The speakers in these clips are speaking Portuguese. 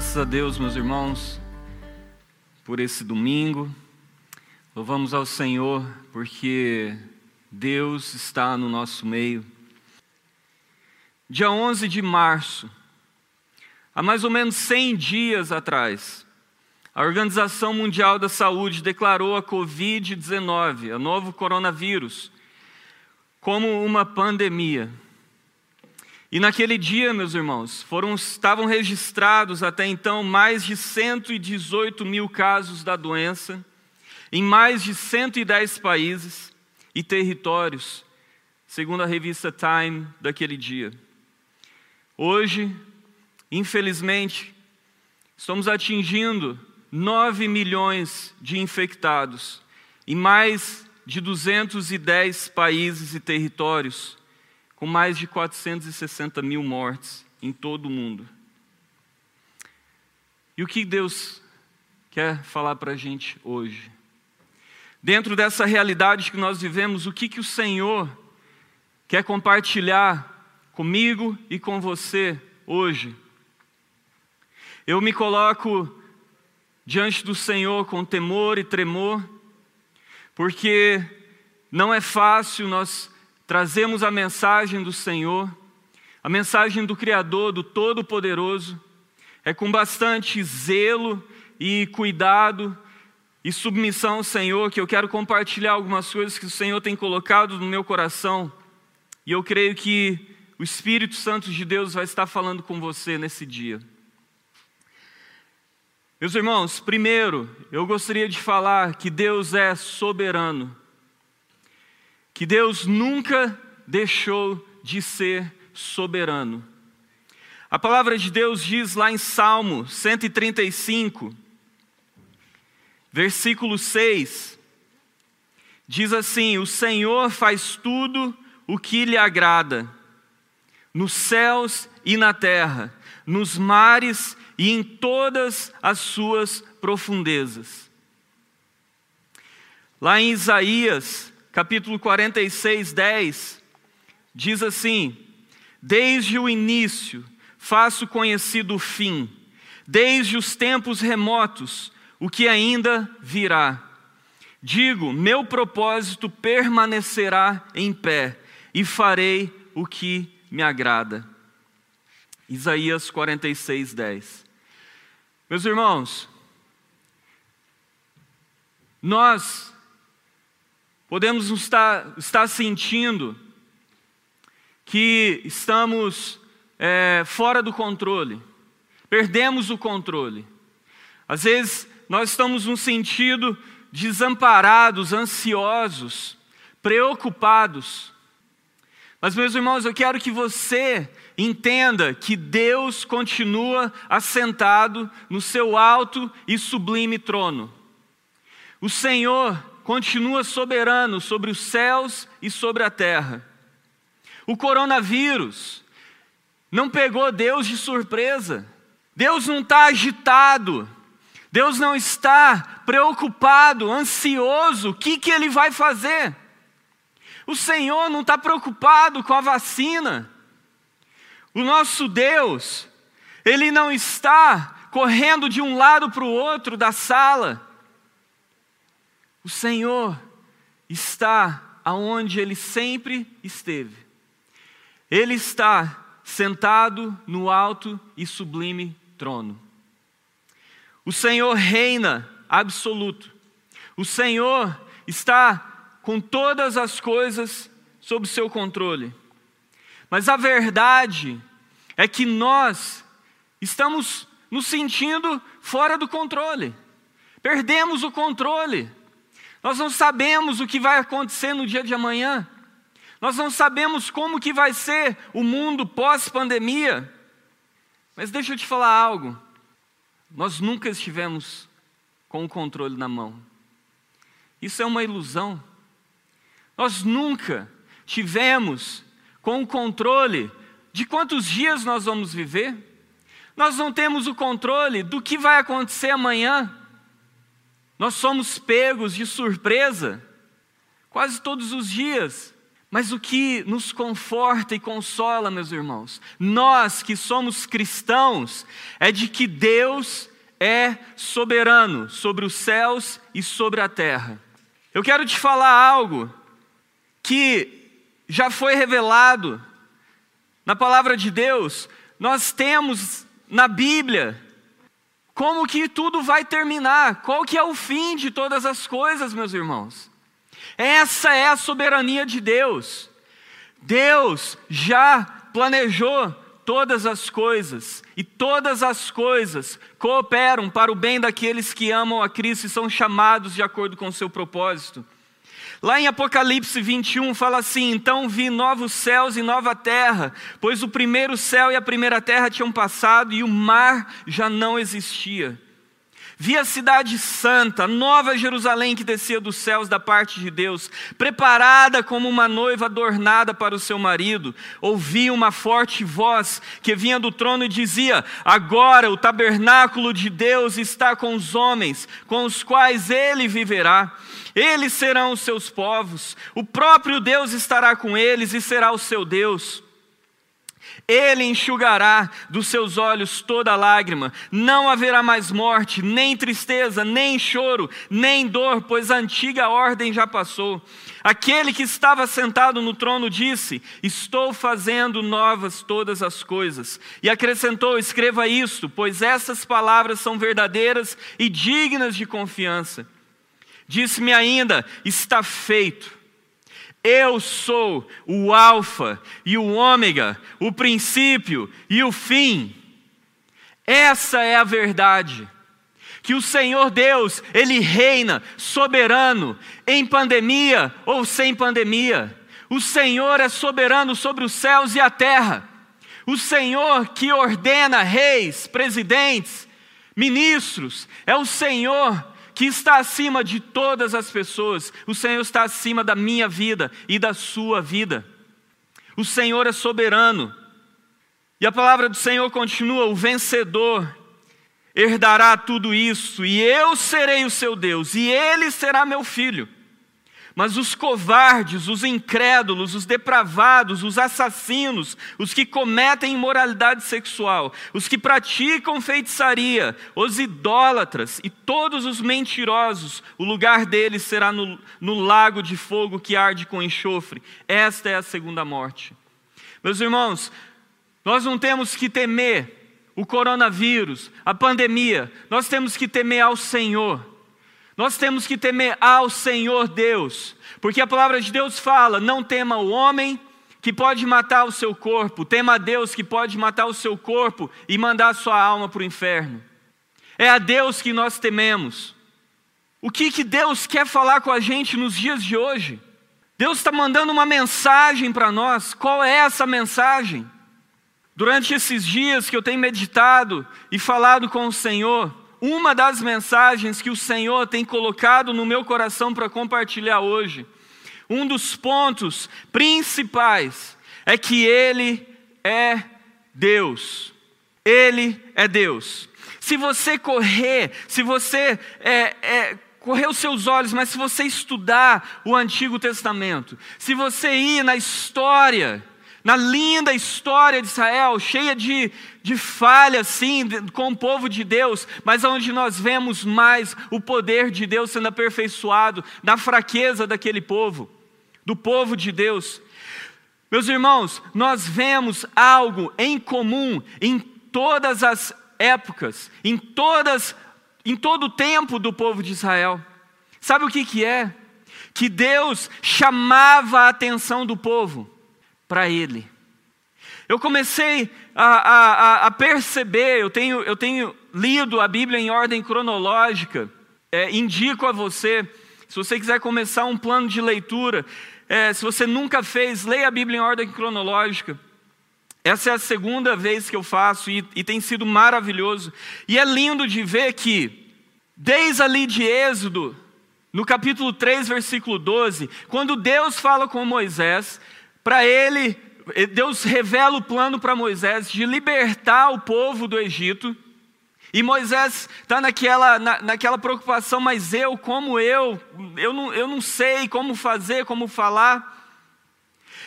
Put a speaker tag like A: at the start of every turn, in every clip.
A: Graças a Deus, meus irmãos, por esse domingo. Louvamos ao Senhor porque Deus está no nosso meio. Dia 11 de março, há mais ou menos 100 dias atrás, a Organização Mundial da Saúde declarou a Covid-19, o novo coronavírus, como uma pandemia. E naquele dia, meus irmãos, foram, estavam registrados até então mais de 118 mil casos da doença, em mais de 110 países e territórios, segundo a revista Time daquele dia. Hoje, infelizmente, estamos atingindo 9 milhões de infectados em mais de 210 países e territórios, com mais de 460 mil mortes em todo o mundo. E o que Deus quer falar para a gente hoje? Dentro dessa realidade que nós vivemos, o que, que o Senhor quer compartilhar comigo e com você hoje? Eu me coloco diante do Senhor com temor e tremor, porque não é fácil nós trazermos a mensagem do Senhor, a mensagem do Criador, do Todo-Poderoso, é com bastante zelo e cuidado e submissão ao Senhor, que eu quero compartilhar algumas coisas que o Senhor tem colocado no meu coração. E eu creio que o Espírito Santo de Deus vai estar falando com você nesse dia. Meus irmãos, primeiro, eu gostaria de falar que Deus é soberano, que Deus nunca deixou de ser soberano. A palavra de Deus diz lá em Salmo 135, versículo 6, diz assim: O Senhor faz tudo o que lhe agrada, nos céus e na terra, nos mares e em todas as suas profundezas. Lá em Isaías, capítulo 46, 10, diz assim: Desde o início faço conhecido o fim, desde os tempos remotos o que ainda virá. Digo: meu propósito permanecerá em pé e farei o que me agrada. Isaías 46, 10. Meus irmãos, nós podemos estar, estar sentindo que estamos é, fora do controle, perdemos o controle. Às vezes nós estamos num sentido desamparados, ansiosos, preocupados. Mas, meus irmãos, eu quero que você entenda que Deus continua assentado no seu alto e sublime trono. O Senhor continua soberano sobre os céus e sobre a terra. O coronavírus não pegou Deus de surpresa. Deus não está agitado. Deus não está preocupado, ansioso, o que, que Ele vai fazer? O Senhor não está preocupado com a vacina. O nosso Deus, Ele não está correndo de um lado para o outro da sala. O Senhor está aonde Ele sempre esteve. Ele está sentado no alto e sublime trono. O Senhor reina absoluto. O Senhor está com todas as coisas sob seu controle. Mas a verdade é que nós estamos nos sentindo fora do controle. Perdemos o controle. Nós não sabemos o que vai acontecer no dia de amanhã. Nós não sabemos como que vai ser o mundo pós-pandemia. Mas deixa eu te falar algo. Nós nunca estivemos com o controle na mão. Isso é uma ilusão. Nós nunca tivemos com o controle de quantos dias nós vamos viver. Nós não temos o controle do que vai acontecer amanhã. Nós somos pegos de surpresa quase todos os dias Mas o que nos conforta e consola, meus irmãos, nós que somos cristãos, é de que Deus é soberano sobre os céus e sobre a terra. Eu quero te falar algo que já foi revelado na palavra de Deus. Nós temos na Bíblia como que tudo vai terminar, qual que é o fim de todas as coisas, meus irmãos. Essa é a soberania de Deus. Deus já planejou todas as coisas, e todas as coisas cooperam para o bem daqueles que amam a Cristo e são chamados de acordo com o seu propósito. Lá em Apocalipse 21 fala assim: Então vi novos céus e nova terra, pois o primeiro céu e a primeira terra tinham passado e o mar já não existia. Vi a cidade santa, nova Jerusalém que descia dos céus da parte de Deus, preparada como uma noiva adornada para o seu marido. Ouvi uma forte voz que vinha do trono e dizia: Agora o tabernáculo de Deus está com os homens, com os quais ele viverá. Eles serão os seus povos, o próprio Deus estará com eles e será o seu Deus. Ele enxugará dos seus olhos toda lágrima, não haverá mais morte, nem tristeza, nem choro, nem dor, pois a antiga ordem já passou. Aquele que estava sentado no trono disse: Estou fazendo novas todas as coisas. E acrescentou: Escreva isto, pois essas palavras são verdadeiras e dignas de confiança. Disse-me ainda: Está feito. Eu sou o Alfa e o Ômega, o princípio e o fim. Essa é a verdade. Que o Senhor Deus, Ele reina soberano, em pandemia ou sem pandemia. O Senhor é soberano sobre os céus e a terra. O Senhor que ordena reis, presidentes, ministros, é o Senhor que está acima de todas as pessoas. O Senhor está acima da minha vida e da sua vida. O Senhor é soberano. E a palavra do Senhor continua: o vencedor herdará tudo isso, e eu serei o seu Deus, e ele será meu filho. Mas os covardes, os incrédulos, os depravados, os assassinos, os que cometem imoralidade sexual, os que praticam feitiçaria, os idólatras e todos os mentirosos, o lugar deles será no, no lago de fogo que arde com enxofre. Esta é a segunda morte. Meus irmãos, nós não temos que temer o coronavírus, a pandemia, nós temos que temer ao Senhor. Nós temos que temer ao Senhor Deus, porque a palavra de Deus fala: não tema o homem que pode matar o seu corpo, tema a Deus que pode matar o seu corpo e mandar a sua alma para o inferno. É a Deus que nós tememos. O que, que Deus quer falar com a gente nos dias de hoje? Deus está mandando uma mensagem para nós. Qual é essa mensagem? Durante esses dias que eu tenho meditado e falado com o Senhor, uma das mensagens que o Senhor tem colocado no meu coração para compartilhar hoje, um dos pontos principais é que Ele é Deus. Ele é Deus. Se você correr, se você é, é, correr os seus olhos, mas se você estudar o Antigo Testamento, se você ir na história, na linda história de Israel, cheia de, de falhas, sim, com o povo de Deus, mas onde nós vemos mais o poder de Deus sendo aperfeiçoado na fraqueza daquele povo, do povo de Deus. Meus irmãos, nós vemos algo em comum em todas as épocas, em todas, em todo o tempo do povo de Israel. Sabe o que, que é? Que Deus chamava a atenção do povo para Ele. Eu comecei a, a, a, perceber, eu tenho, eu tenho lido a Bíblia em ordem cronológica, é, indico a você, se você quiser começar um plano de leitura, é, se você nunca fez, leia a Bíblia em ordem cronológica. Essa é a segunda vez que eu faço e, e tem sido maravilhoso. E é lindo de ver que, desde ali de Êxodo, no capítulo 3, versículo 12, quando Deus fala com Moisés, para ele, Deus revela o plano para Moisés de libertar o povo do Egito. E Moisés está naquela, na, naquela preocupação, mas eu, como eu, eu não, eu não sei como fazer, como falar.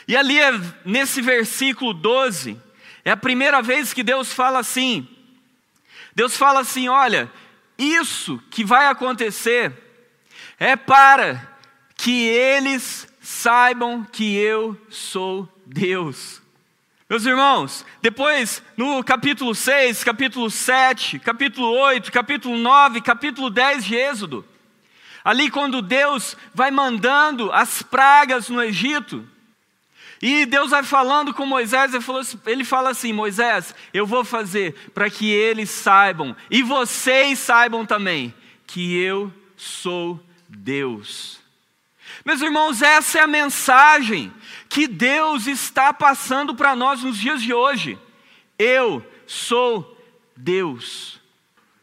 A: E ali, é, nesse versículo 12, é a primeira vez que Deus fala assim: Deus fala assim: olha, isso que vai acontecer é para que eles saibam que eu sou Deus. Meus irmãos, depois no capítulo 6, capítulo 7, capítulo 8, capítulo 9, capítulo 10 de Êxodo, ali quando Deus vai mandando as pragas no Egito, e Deus vai falando com Moisés, ele, assim, ele fala assim: Moisés, eu vou fazer para que eles saibam, e vocês saibam também, que eu sou Deus. Meus irmãos, essa é a mensagem que Deus está passando para nós nos dias de hoje. Eu sou Deus.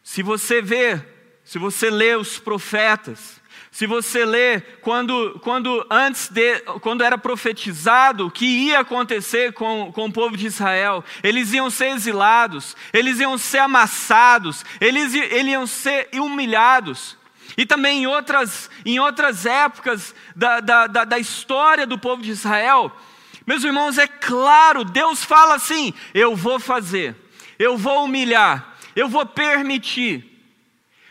A: Se você vê, se você lê os profetas, se você lê quando, quando antes de, quando era profetizado o que ia acontecer com, com o povo de Israel, eles iam ser exilados, eles iam ser amassados, eles, eles iam ser humilhados. E também em outras, em outras épocas da, da, da, da história do povo de Israel, meus irmãos, é claro, Deus fala assim: eu vou fazer, eu vou humilhar, eu vou permitir,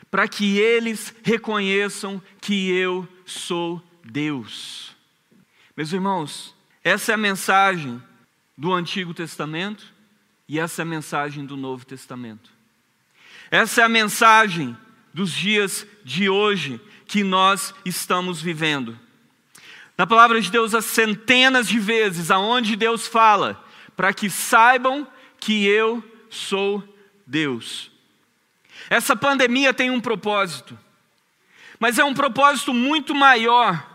A: para que eles reconheçam que eu sou Deus. Meus irmãos, essa é a mensagem do Antigo Testamento e essa é a mensagem do Novo Testamento. Essa é a mensagem dos dias de hoje que nós estamos vivendo. Na palavra de Deus, há centenas de vezes aonde Deus fala para que saibam que eu sou Deus. Essa pandemia tem um propósito, mas é um propósito muito maior.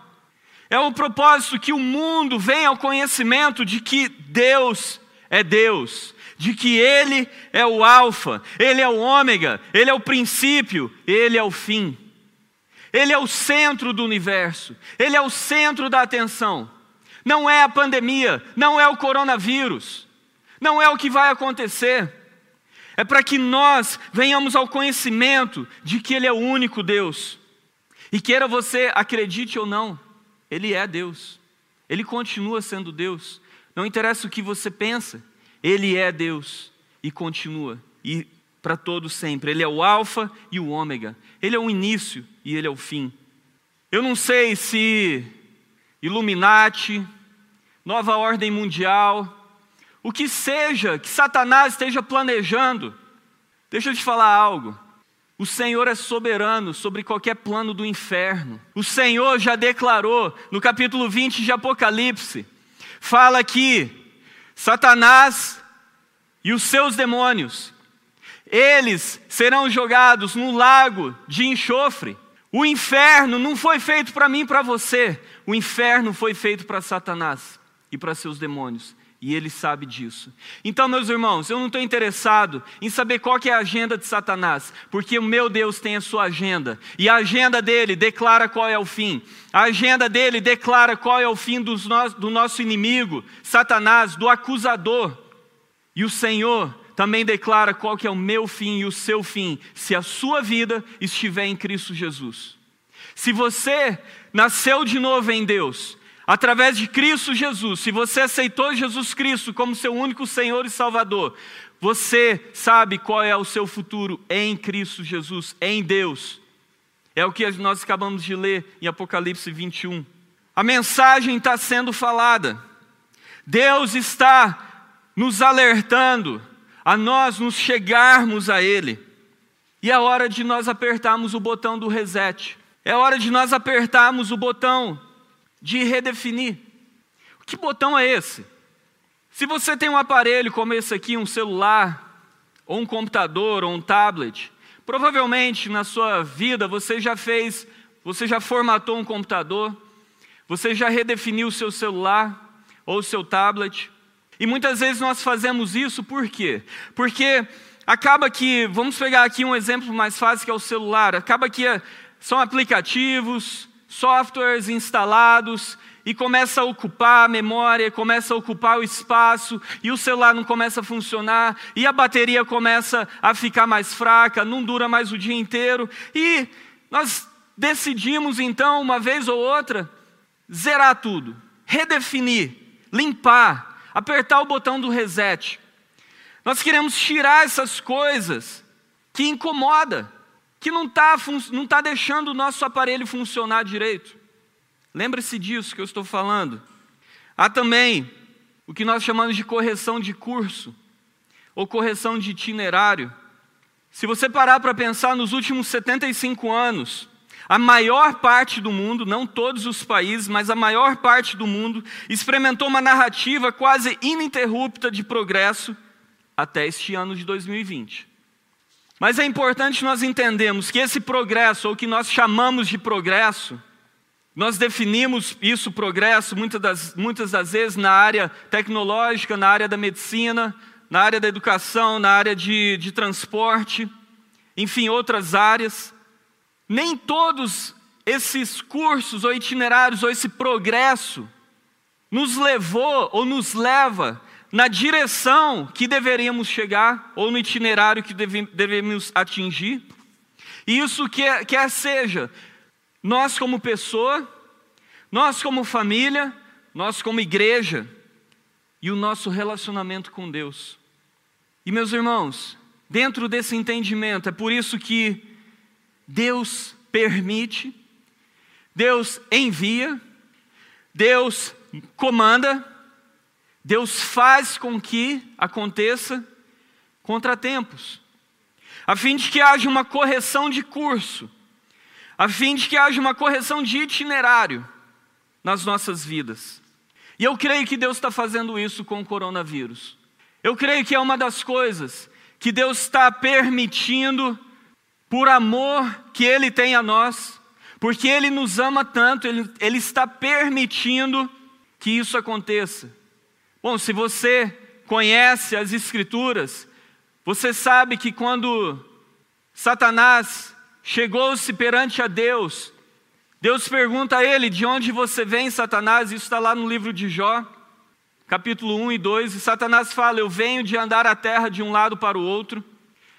A: É um propósito que o mundo venha ao conhecimento de que Deus é Deus, de que Ele é o Alfa, Ele é o Ômega, Ele é o princípio, Ele é o fim. Ele é o centro do universo, Ele é o centro da atenção. Não é a pandemia, não é o coronavírus, não é o que vai acontecer é para que nós venhamos ao conhecimento de que Ele é o único Deus. E queira você acredite ou não, Ele é Deus. Ele continua sendo Deus. Não interessa o que você pensa, Ele é Deus e continua. E para todos sempre. Ele é o Alfa e o Ômega. Ele é o início e Ele é o fim. Eu não sei se Illuminati, Nova Ordem Mundial, o que seja que Satanás esteja planejando, deixa eu te falar algo. O Senhor é soberano sobre qualquer plano do inferno. O Senhor já declarou no capítulo 20 de Apocalipse, fala que Satanás e os seus demônios, eles serão jogados no lago de enxofre. O inferno não foi feito para mim e para você, o inferno foi feito para Satanás e para seus demônios. E ele sabe disso. Então, meus irmãos, eu não estou interessado em saber qual é a agenda de Satanás, porque o meu Deus tem a sua agenda. E a agenda dele declara qual é o fim. A agenda dele declara qual é o fim no, do nosso inimigo, Satanás, do acusador. E o Senhor também declara qual que é o meu fim e o seu fim, se a sua vida estiver em Cristo Jesus. Se você nasceu de novo em Deus, Através de Cristo Jesus, se você aceitou Jesus Cristo como seu único Senhor e Salvador, você sabe qual é o seu futuro em Cristo Jesus, em Deus. É o que nós acabamos de ler em Apocalipse 21. A mensagem está sendo falada. Deus está nos alertando a nós nos chegarmos a Ele. E é hora de nós apertarmos o botão do reset. É hora de nós apertarmos o botão de redefinir. Que botão é esse? Se você tem um aparelho como esse aqui, um celular, ou um computador, ou um tablet, provavelmente na sua vida você já fez, você já formatou um computador, você já redefiniu o seu celular ou o seu tablet. E muitas vezes nós fazemos isso por quê? Porque acaba que, vamos pegar aqui um exemplo mais fácil que é o celular, acaba que são aplicativos, softwares instalados e começa a ocupar a memória, começa a ocupar o espaço, e o celular não começa a funcionar, e a bateria começa a ficar mais fraca, não dura mais o dia inteiro, e nós decidimos então, uma vez ou outra, zerar tudo, redefinir, limpar, apertar o botão do reset. Nós queremos tirar essas coisas que incomoda, que não está não tá deixando o nosso aparelho funcionar direito. Lembre-se disso que eu estou falando. Há também o que nós chamamos de correção de curso ou correção de itinerário. Se você parar para pensar nos últimos 75 anos, a maior parte do mundo, não todos os países, mas a maior parte do mundo, experimentou uma narrativa quase ininterrupta de progresso até este ano de 2020. Mas é importante nós entendermos que esse progresso, ou que nós chamamos de progresso, nós definimos isso, progresso, muitas das, muitas das vezes na área tecnológica, na área da medicina, na área da educação, na área de, de transporte, enfim, outras áreas. Nem todos esses cursos ou itinerários ou esse progresso nos levou ou nos leva na direção que deveríamos chegar ou no itinerário que devemos atingir. E isso quer, quer seja nós como pessoa, nós como família, nós como igreja e o nosso relacionamento com Deus. E meus irmãos, dentro desse entendimento, é por isso que Deus permite, Deus envia, Deus comanda, Deus faz com que aconteça contratempos, a fim de que haja uma correção de curso, a fim de que haja uma correção de itinerário nas nossas vidas. E eu creio que Deus está fazendo isso com o coronavírus. Eu creio que é uma das coisas que Deus está permitindo por amor que Ele tem a nós, porque Ele nos ama tanto, Ele, Ele está permitindo que isso aconteça. Bom, se você conhece as Escrituras, você sabe que quando Satanás chegou-se perante a Deus, Deus pergunta a ele: De onde você vem, Satanás? Isso está lá no livro de Jó, capítulo 1 e 2. E Satanás fala: Eu venho de andar a terra de um lado para o outro.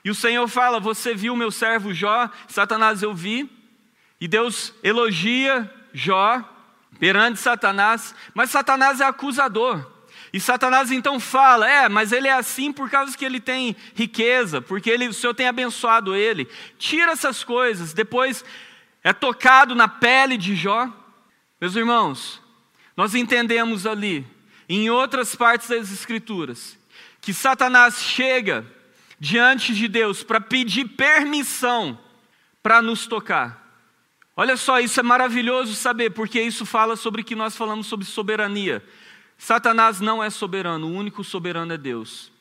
A: E o Senhor fala: Você viu meu servo Jó? Satanás, eu vi. E Deus elogia Jó perante Satanás, mas Satanás é acusador. E Satanás então fala: É, mas ele é assim por causa que ele tem riqueza, porque ele, o Senhor tem abençoado ele. Tira essas coisas, depois é tocado na pele de Jó. Meus irmãos, nós entendemos ali, em outras partes das Escrituras, que Satanás chega diante de Deus para pedir permissão para nos tocar. Olha só, isso é maravilhoso saber, porque isso fala sobre o que nós falamos sobre soberania. Satanás não é soberano, o único soberano é Deus.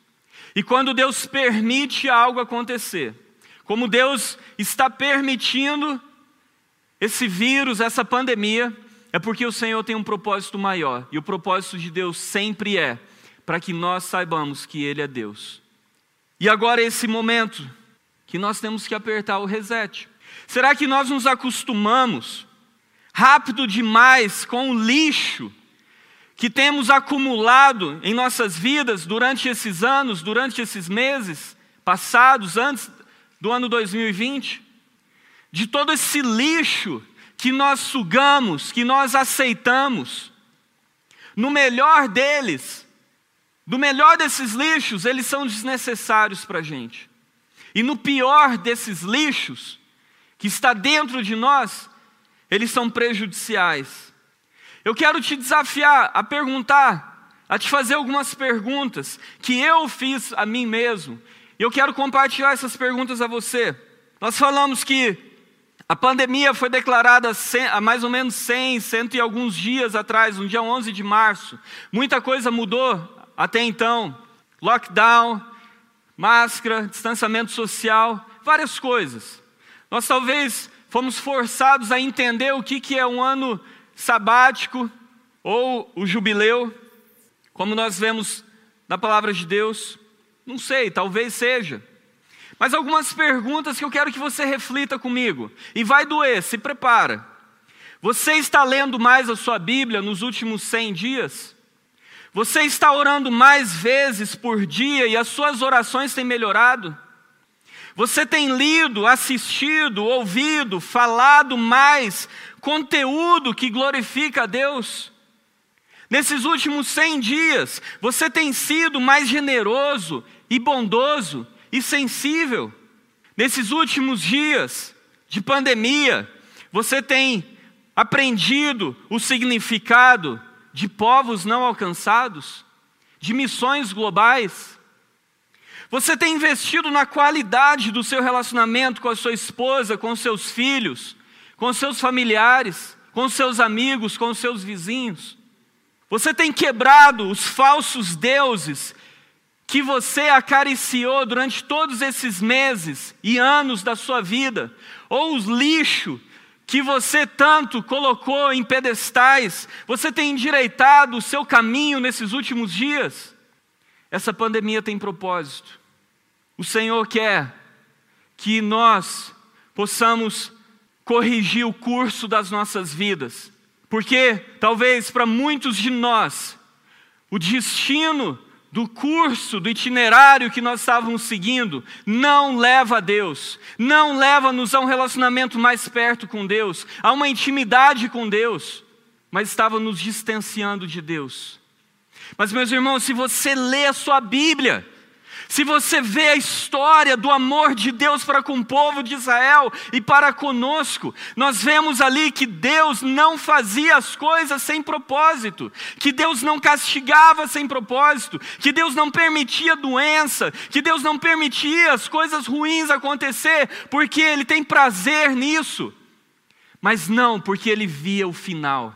A: E quando Deus permite algo acontecer, como Deus está permitindo esse vírus, essa pandemia, é porque o Senhor tem um propósito maior. E o propósito de Deus sempre é para que nós saibamos que Ele é Deus. E agora esse momento que nós temos que apertar o reset. Será que nós nos acostumamos rápido demais com o lixo que temos acumulado em nossas vidas durante esses anos, durante esses meses passados, antes do ano 2020? De todo esse lixo que nós sugamos, que nós aceitamos, no melhor deles, do melhor desses lixos, eles são desnecessários para a gente. E no pior desses lixos, que está dentro de nós, eles são prejudiciais. Eu quero te desafiar a perguntar, a te fazer algumas perguntas que eu fiz a mim mesmo. E eu quero compartilhar essas perguntas a você. Nós falamos que a pandemia foi declarada há mais ou menos 100, cento e alguns dias atrás, no dia 11 de março. Muita coisa mudou até então, lockdown, máscara, distanciamento social, várias coisas. Nós talvez fomos forçados a entender o que, que é um ano sabático ou o jubileu, como nós vemos na palavra de Deus. Não sei, talvez seja. Mas algumas perguntas que eu quero que você reflita comigo. E vai doer, se prepara. Você está lendo mais a sua Bíblia nos últimos 100 dias? Você está orando mais vezes por dia e as suas orações têm melhorado? Você tem lido, assistido, ouvido, falado mais conteúdo que glorifica a Deus? Nesses últimos 100 dias, você tem sido mais generoso e bondoso e sensível. Nesses últimos dias de pandemia, você tem aprendido o significado de povos não alcançados, de missões globais. Você tem investido na qualidade do seu relacionamento com a sua esposa, com seus filhos, com seus familiares, com seus amigos, com seus vizinhos. Você tem quebrado os falsos deuses que você acariciou durante todos esses meses e anos da sua vida, ou os lixo que você tanto colocou em pedestais, você tem endireitado o seu caminho nesses últimos dias. Essa pandemia tem propósito. O Senhor quer que nós possamos corrigir o curso das nossas vidas, porque talvez para muitos de nós o destino do curso, do itinerário que nós estávamos seguindo, não leva a Deus, não leva-nos a um relacionamento mais perto com Deus, a uma intimidade com Deus, mas estava nos distanciando de Deus. Mas, meus irmãos, se você lê a sua Bíblia, se você vê a história do amor de Deus para com o povo de Israel e para conosco, nós vemos ali que Deus não fazia as coisas sem propósito, que Deus não castigava sem propósito, que Deus não permitia doença, que Deus não permitia as coisas ruins acontecer, porque Ele tem prazer nisso, mas não porque Ele via o final,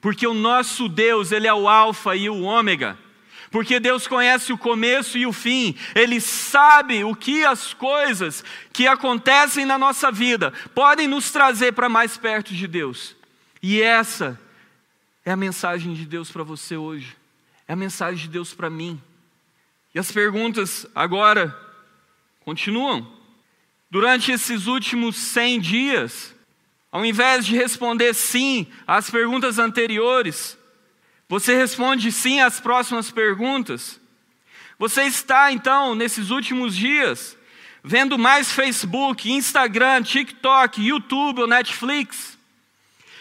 A: porque o nosso Deus, Ele é o Alfa e o Ômega porque Deus conhece o começo e o fim, Ele sabe o que as coisas que acontecem na nossa vida podem nos trazer para mais perto de Deus. E essa é a mensagem de Deus para você hoje, é a mensagem de Deus para mim. E as perguntas agora continuam. Durante esses últimos 100 dias, ao invés de responder sim às perguntas anteriores, você responde sim às próximas perguntas? Você está, então, nesses últimos dias, vendo mais Facebook, Instagram, TikTok, YouTube ou Netflix?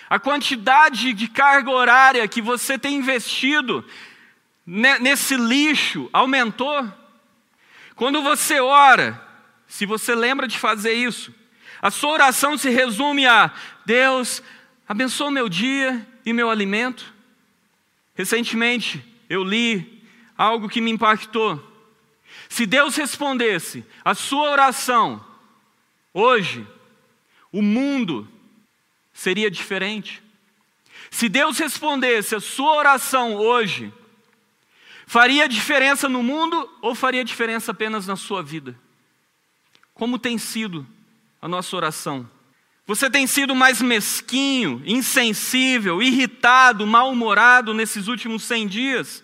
A: A quantidade de carga horária que você tem investido nesse lixo aumentou? Quando você ora, se você lembra de fazer isso, a sua oração se resume a: Deus, abençoa meu dia e meu alimento. Recentemente eu li algo que me impactou. Se Deus respondesse a sua oração hoje, o mundo seria diferente. Se Deus respondesse a sua oração hoje, faria diferença no mundo ou faria diferença apenas na sua vida? Como tem sido a nossa oração? Você tem sido mais mesquinho, insensível, irritado, mal-humorado nesses últimos 100 dias?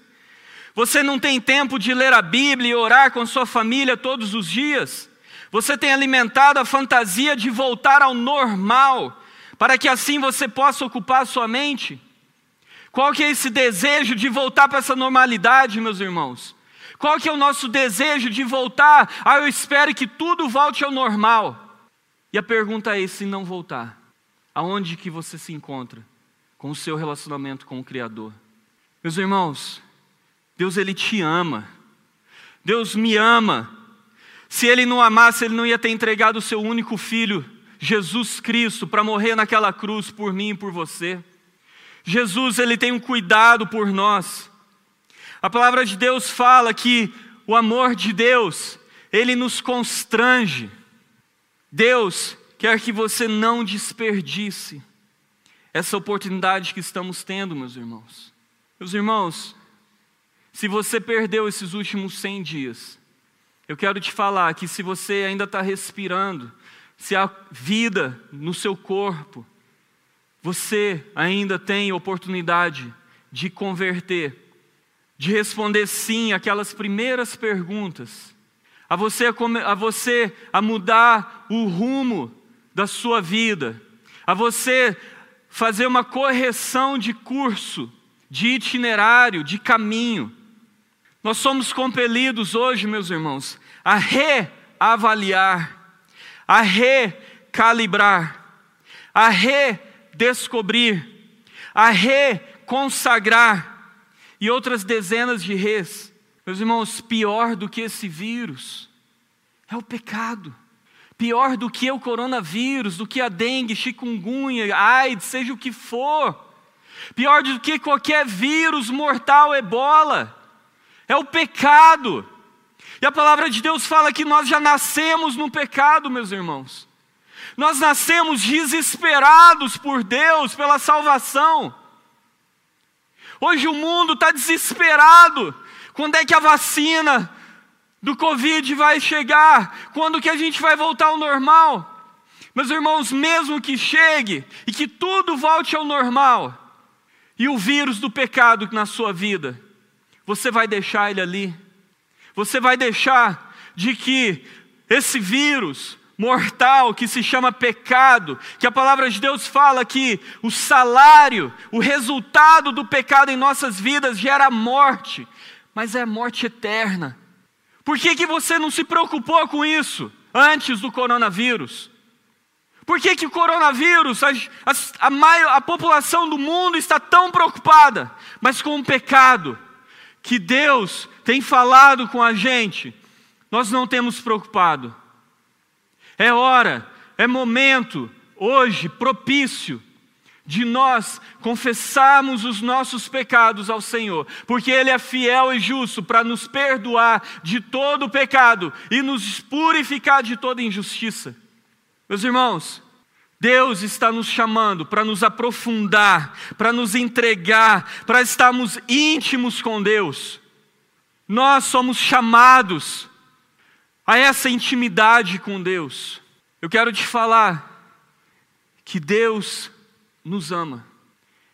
A: Você não tem tempo de ler a Bíblia e orar com sua família todos os dias? Você tem alimentado a fantasia de voltar ao normal, para que assim você possa ocupar sua mente? Qual que é esse desejo de voltar para essa normalidade, meus irmãos? Qual que é o nosso desejo de voltar? Ah, eu espero que tudo volte ao normal. E a pergunta é: se não voltar, aonde que você se encontra com o seu relacionamento com o Criador? Meus irmãos, Deus ele te ama. Deus me ama. Se ele não amasse, ele não ia ter entregado o seu único filho, Jesus Cristo, para morrer naquela cruz por mim e por você. Jesus, ele tem um cuidado por nós. A palavra de Deus fala que o amor de Deus, ele nos constrange. Deus quer que você não desperdice essa oportunidade que estamos tendo, meus irmãos. Meus irmãos, se você perdeu esses últimos 100 dias, eu quero te falar que se você ainda está respirando, se há vida no seu corpo, você ainda tem oportunidade de converter, de responder sim aquelas primeiras perguntas a você a, você a mudar o rumo da sua vida, a você fazer uma correção de curso, de itinerário, de caminho. Nós somos compelidos hoje, meus irmãos, a reavaliar, a recalibrar, a redescobrir, a reconsagrar e outras dezenas de reis. Meus irmãos, pior do que esse vírus é o pecado. Pior do que o coronavírus, do que a dengue, chikungunya, AIDS, seja o que for. Pior do que qualquer vírus mortal, ebola. É o pecado. E a palavra de Deus fala que nós já nascemos no pecado, meus irmãos. Nós nascemos desesperados por Deus, pela salvação. Hoje o mundo está desesperado. Quando é que a vacina do Covid vai chegar? Quando que a gente vai voltar ao normal? Meus irmãos, mesmo que chegue e que tudo volte ao normal, e o vírus do pecado na sua vida, você vai deixar ele ali? Você vai deixar de que esse vírus mortal que se chama pecado, que a palavra de Deus fala que o salário, o resultado do pecado em nossas vidas gera morte, mas é morte eterna. Por que, que você não se preocupou com isso antes do coronavírus? Por que, que o coronavírus, a, a, a, a população do mundo está tão preocupada, mas com o pecado que Deus tem falado com a gente, nós não temos preocupado. É hora, é momento, hoje, propício, de nós confessarmos os nossos pecados ao Senhor, porque Ele é fiel e justo para nos perdoar de todo pecado e nos purificar de toda injustiça. Meus irmãos, Deus está nos chamando para nos aprofundar, para nos entregar, para estarmos íntimos com Deus. Nós somos chamados a essa intimidade com Deus. Eu quero te falar que Deus nos ama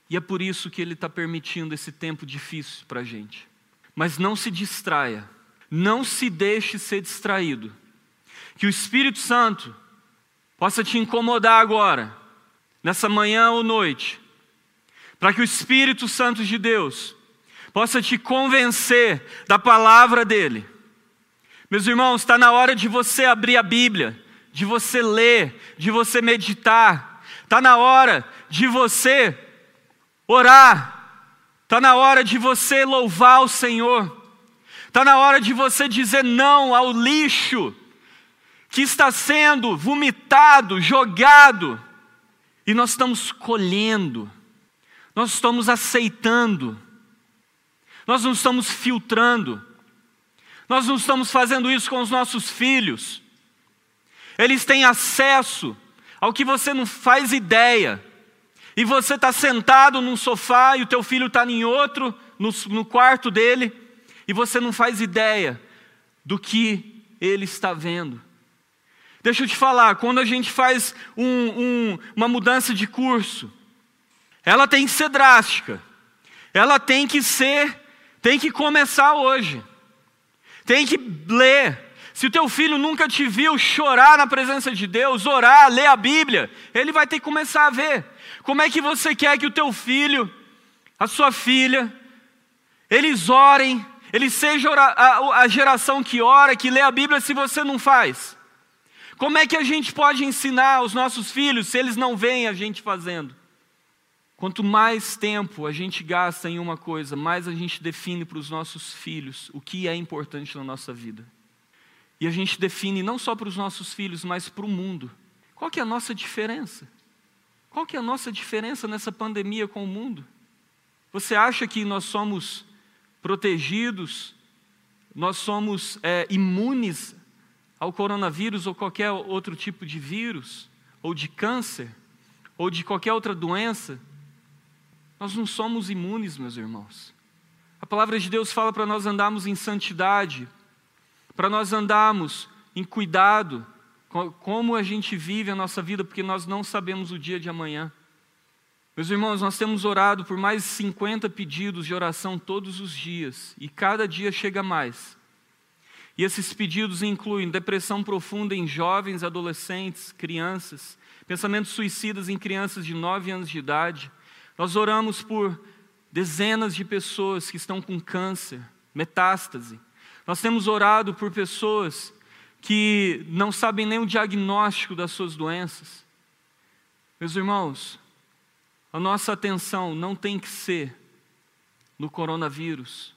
A: e é por isso que Ele está permitindo esse tempo difícil para a gente. Mas não se distraia, não se deixe ser distraído. Que o Espírito Santo possa te incomodar agora, nessa manhã ou noite, para que o Espírito Santo de Deus possa te convencer da palavra dEle meus irmãos, está na hora de você abrir a Bíblia, de você ler, de você meditar, está na hora de você orar, está na hora de você louvar o Senhor, está na hora de você dizer não ao lixo que está sendo vomitado, jogado, e nós estamos colhendo, nós estamos aceitando, nós não estamos filtrando. Nós não estamos fazendo isso com os nossos filhos. Eles têm acesso ao que você não faz ideia. E você está sentado num sofá e o teu filho está em outro, no, no quarto dele, e você não faz ideia do que ele está vendo. Deixa eu te falar, quando a gente faz um, um, uma mudança de curso, ela tem que ser drástica. Ela tem que ser, tem que começar hoje tem que ler. Se o teu filho nunca te viu chorar na presença de Deus, orar, ler a Bíblia, ele vai ter que começar a ver. Como é que você quer que o teu filho, a sua filha, eles orem, eles sejam a geração que ora, que lê a Bíblia, se você não faz? Como é que a gente pode ensinar os nossos filhos se eles não veem a gente fazendo? Quanto mais tempo a gente gasta em uma coisa, mais a gente define para os nossos filhos o que é importante na nossa vida. E a gente define não só para os nossos filhos, mas para o mundo. Qual que é a nossa diferença? Qual que é a nossa diferença nessa pandemia com o mundo? Você acha que nós somos protegidos, nós somos é, imunes ao coronavírus ou qualquer outro tipo de vírus, ou de câncer, ou de qualquer outra doença? Nós não somos imunes, meus irmãos. A palavra de Deus fala para nós andarmos em santidade, para nós andarmos em cuidado, como a gente vive a nossa vida, porque nós não sabemos o dia de amanhã. Meus irmãos, nós temos orado por mais de 50 pedidos de oração todos os dias, e cada dia chega mais. E esses pedidos incluem depressão profunda em jovens, adolescentes, crianças, pensamentos suicidas em crianças de 9 anos de idade, nós oramos por dezenas de pessoas que estão com câncer, metástase. Nós temos orado por pessoas que não sabem nem o diagnóstico das suas doenças. Meus irmãos, a nossa atenção não tem que ser no coronavírus.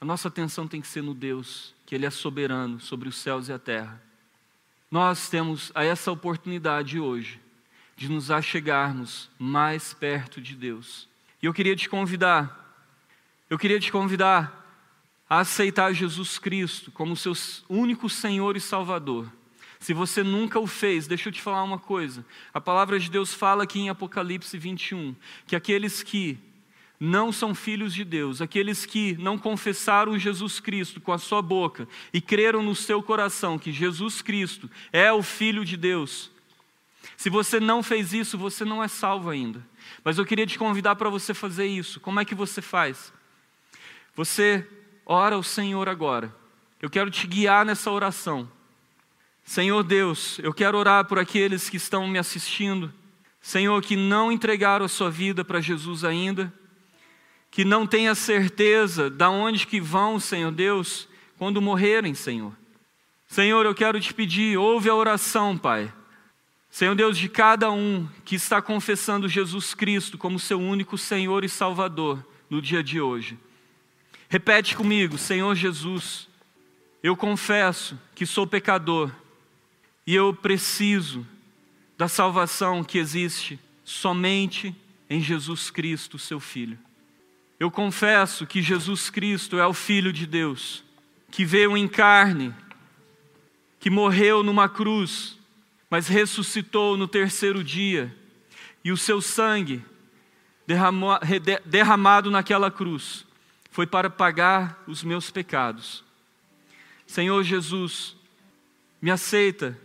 A: A nossa atenção tem que ser no Deus, que Ele é soberano sobre os céus e a terra. Nós temos essa oportunidade hoje de nos achegarmos mais perto de Deus. E eu queria te convidar, eu queria te convidar a aceitar Jesus Cristo como seu único Senhor e Salvador. Se você nunca o fez, deixa eu te falar uma coisa. A palavra de Deus fala aqui em Apocalipse 21 que aqueles que não são filhos de Deus, aqueles que não confessaram Jesus Cristo com a sua boca e creram no seu coração que Jesus Cristo é o Filho de Deus. Se você não fez isso, você não é salvo ainda. Mas eu queria te convidar para você fazer isso. Como é que você faz? Você ora ao Senhor agora. Eu quero te guiar nessa oração. Senhor Deus, eu quero orar por aqueles que estão me assistindo. Senhor, que não entregaram a sua vida para Jesus ainda que não tenha certeza de onde que vão, Senhor Deus, quando morrerem, Senhor. Senhor, eu quero te pedir, ouve a oração, Pai. Senhor Deus, de cada um que está confessando Jesus Cristo como seu único Senhor e Salvador no dia de hoje. Repete comigo, Senhor Jesus, eu confesso que sou pecador e eu preciso da salvação que existe somente em Jesus Cristo, seu Filho. Eu confesso que Jesus Cristo é o Filho de Deus, que veio em carne, que morreu numa cruz, mas ressuscitou no terceiro dia, e o seu sangue derramado naquela cruz foi para pagar os meus pecados. Senhor Jesus, me aceita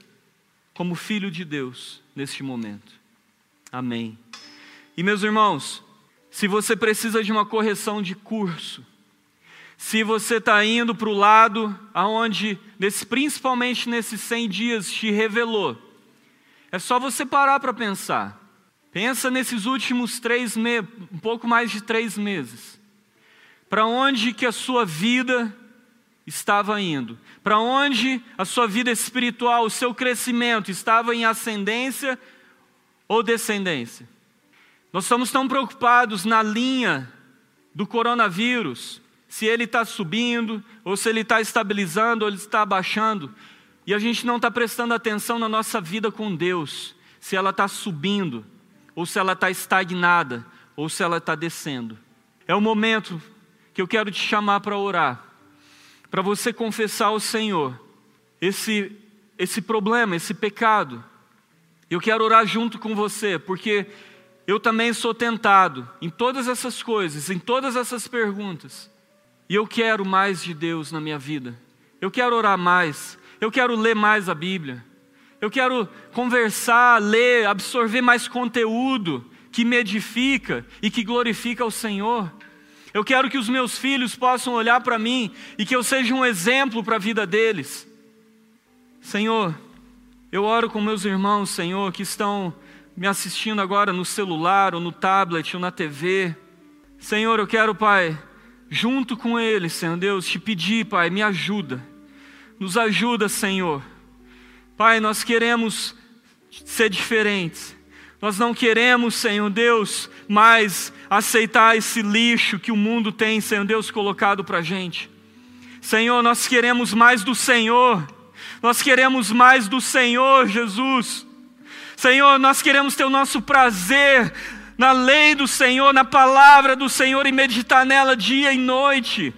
A: como filho de Deus neste momento. Amém. E meus irmãos, se você precisa de uma correção de curso, se você está indo para o lado aonde, nesse, principalmente nesses 100 dias, te revelou, é só você parar para pensar. Pensa nesses últimos três meses, um pouco mais de três meses. Para onde que a sua vida estava indo? Para onde a sua vida espiritual, o seu crescimento estava em ascendência ou descendência? Nós estamos tão preocupados na linha do coronavírus, se ele está subindo, ou se ele está estabilizando, ou ele está abaixando, e a gente não está prestando atenção na nossa vida com Deus, se ela está subindo, ou se ela está estagnada, ou se ela está descendo. É o momento que eu quero te chamar para orar, para você confessar ao Senhor esse, esse problema, esse pecado. Eu quero orar junto com você, porque eu também sou tentado em todas essas coisas, em todas essas perguntas. E eu quero mais de Deus na minha vida. Eu quero orar mais. Eu quero ler mais a Bíblia. Eu quero conversar, ler, absorver mais conteúdo que me edifica e que glorifica o Senhor. Eu quero que os meus filhos possam olhar para mim e que eu seja um exemplo para a vida deles. Senhor, eu oro com meus irmãos, Senhor, que estão me assistindo agora no celular, ou no tablet, ou na TV. Senhor, eu quero, Pai, junto com eles, Senhor Deus, te pedir, Pai, me ajuda. Nos ajuda, Senhor. Pai, nós queremos ser diferentes. Nós não queremos, Senhor Deus, mais aceitar esse lixo que o mundo tem, Senhor Deus, colocado para a gente. Senhor, nós queremos mais do Senhor. Nós queremos mais do Senhor, Jesus. Senhor, nós queremos ter o nosso prazer na lei do Senhor, na palavra do Senhor e meditar nela dia e noite.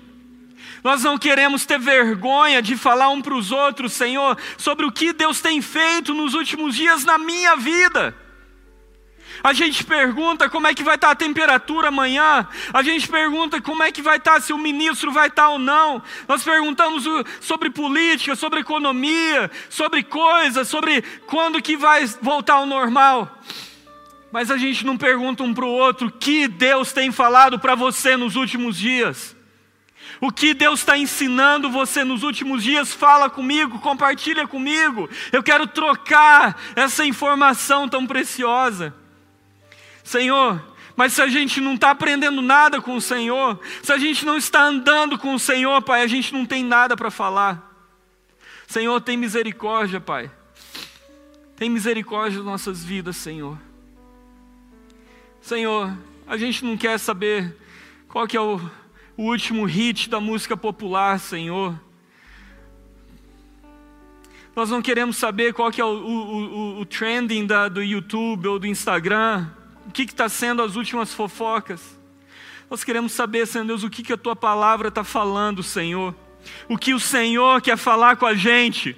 A: Nós não queremos ter vergonha de falar um para os outros, Senhor, sobre o que Deus tem feito nos últimos dias na minha vida. A gente pergunta como é que vai estar a temperatura amanhã. A gente pergunta como é que vai estar, se o ministro vai estar ou não. Nós perguntamos sobre política, sobre economia, sobre coisas, sobre quando que vai voltar ao normal. Mas a gente não pergunta um para o outro o que Deus tem falado para você nos últimos dias. O que Deus está ensinando você nos últimos dias, fala comigo, compartilha comigo. Eu quero trocar essa informação tão preciosa. Senhor, mas se a gente não está aprendendo nada com o Senhor, se a gente não está andando com o Senhor, Pai, a gente não tem nada para falar. Senhor, tem misericórdia, Pai. Tem misericórdia das nossas vidas, Senhor. Senhor, a gente não quer saber Qual que é o, o último hit da música popular, Senhor? Nós não queremos saber qual que é o, o, o, trending da, do YouTube ou do Instagram, o que está sendo as últimas fofocas. Nós queremos saber, Senhor Deus, o que, que a Tua palavra está falando, Senhor. O que o Senhor quer falar com a gente.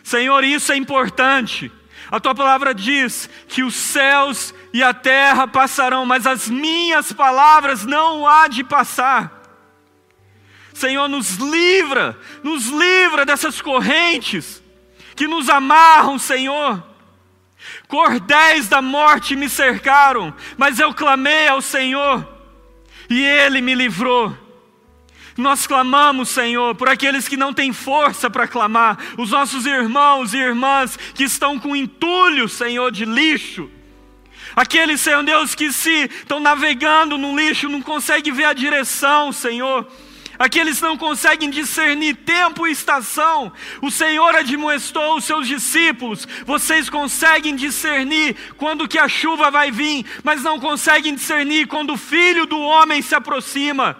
A: Senhor, isso é importante. A tua palavra diz que os céus e a terra passarão, mas as minhas palavras não há de passar. Senhor, nos livra, nos livra dessas correntes que nos amarram, Senhor. Cordéis da morte me cercaram, mas eu clamei ao Senhor e Ele me livrou. Nós clamamos, Senhor, por aqueles que não têm força para clamar, os nossos irmãos e irmãs que estão com entulho, Senhor, de lixo. Aqueles, Senhor Deus, que se estão navegando no lixo, não conseguem ver a direção, Senhor. Aqueles não conseguem discernir tempo e estação. O Senhor admoestou os seus discípulos. Vocês conseguem discernir quando que a chuva vai vir, mas não conseguem discernir quando o filho do homem se aproxima.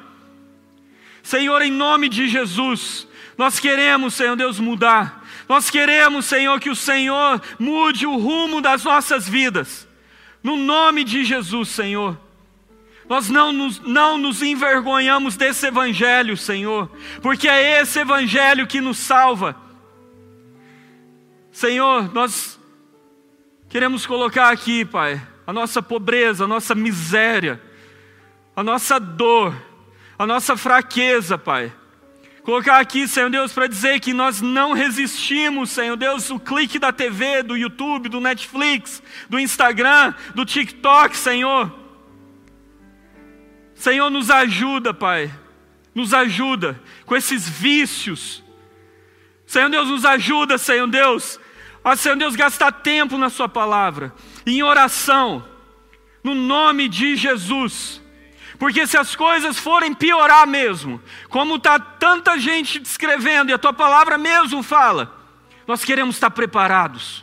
A: Senhor, em nome de Jesus, nós queremos, Senhor Deus, mudar. Nós queremos, Senhor, que o Senhor mude o rumo das nossas vidas. No nome de Jesus, Senhor. Nós não nos, não nos envergonhamos desse Evangelho, Senhor, porque é esse Evangelho que nos salva. Senhor, nós queremos colocar aqui, Pai, a nossa pobreza, a nossa miséria, a nossa dor a nossa fraqueza, Pai. Colocar aqui, Senhor Deus, para dizer que nós não resistimos, Senhor Deus, o clique da TV, do YouTube, do Netflix, do Instagram, do TikTok, Senhor. Senhor, nos ajuda, Pai. Nos ajuda com esses vícios. Senhor Deus, nos ajuda, Senhor Deus, a Senhor Deus gastar tempo na Sua palavra, em oração, no nome de Jesus. Porque se as coisas forem piorar mesmo, como está tanta gente descrevendo, e a tua palavra mesmo fala, nós queremos estar preparados,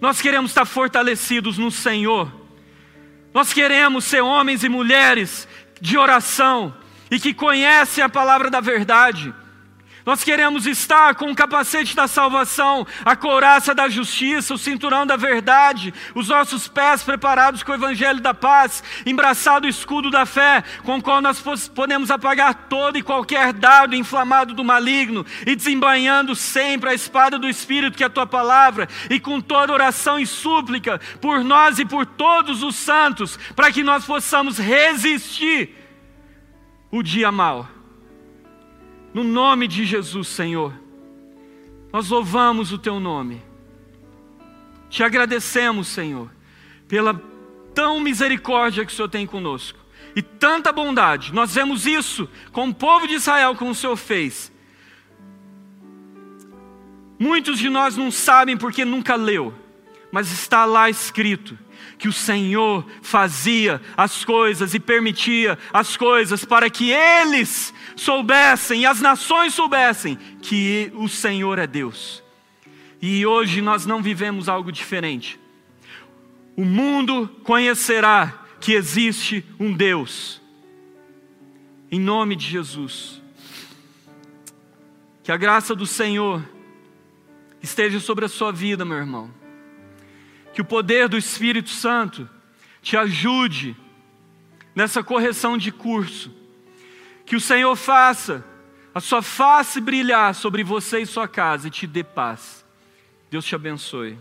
A: nós queremos estar fortalecidos no Senhor, nós queremos ser homens e mulheres de oração e que conhecem a palavra da verdade nós queremos estar com o capacete da salvação, a couraça da justiça, o cinturão da verdade, os nossos pés preparados com o evangelho da paz, embraçado o escudo da fé, com o qual nós podemos apagar todo e qualquer dado inflamado do maligno, e desembanhando sempre a espada do Espírito, que é a tua palavra, e com toda oração e súplica por nós e por todos os santos, para que nós possamos resistir o dia mau no nome de Jesus, Senhor, nós louvamos o Teu nome. Te agradecemos, Senhor, pela tão misericórdia que o Senhor tem conosco e tanta bondade. Nós vemos isso com o povo de Israel, como o Senhor fez. Muitos de nós não sabem porque nunca leu, mas está lá escrito que o Senhor fazia as coisas e permitia as coisas para que eles soubessem e as nações soubessem que o Senhor é Deus. E hoje nós não vivemos algo diferente. O mundo conhecerá que existe um Deus. Em nome de Jesus. Que a graça do Senhor esteja sobre a sua vida, meu irmão. Que o poder do Espírito Santo te ajude nessa correção de curso que o Senhor faça a sua face brilhar sobre você e sua casa e te dê paz. Deus te abençoe.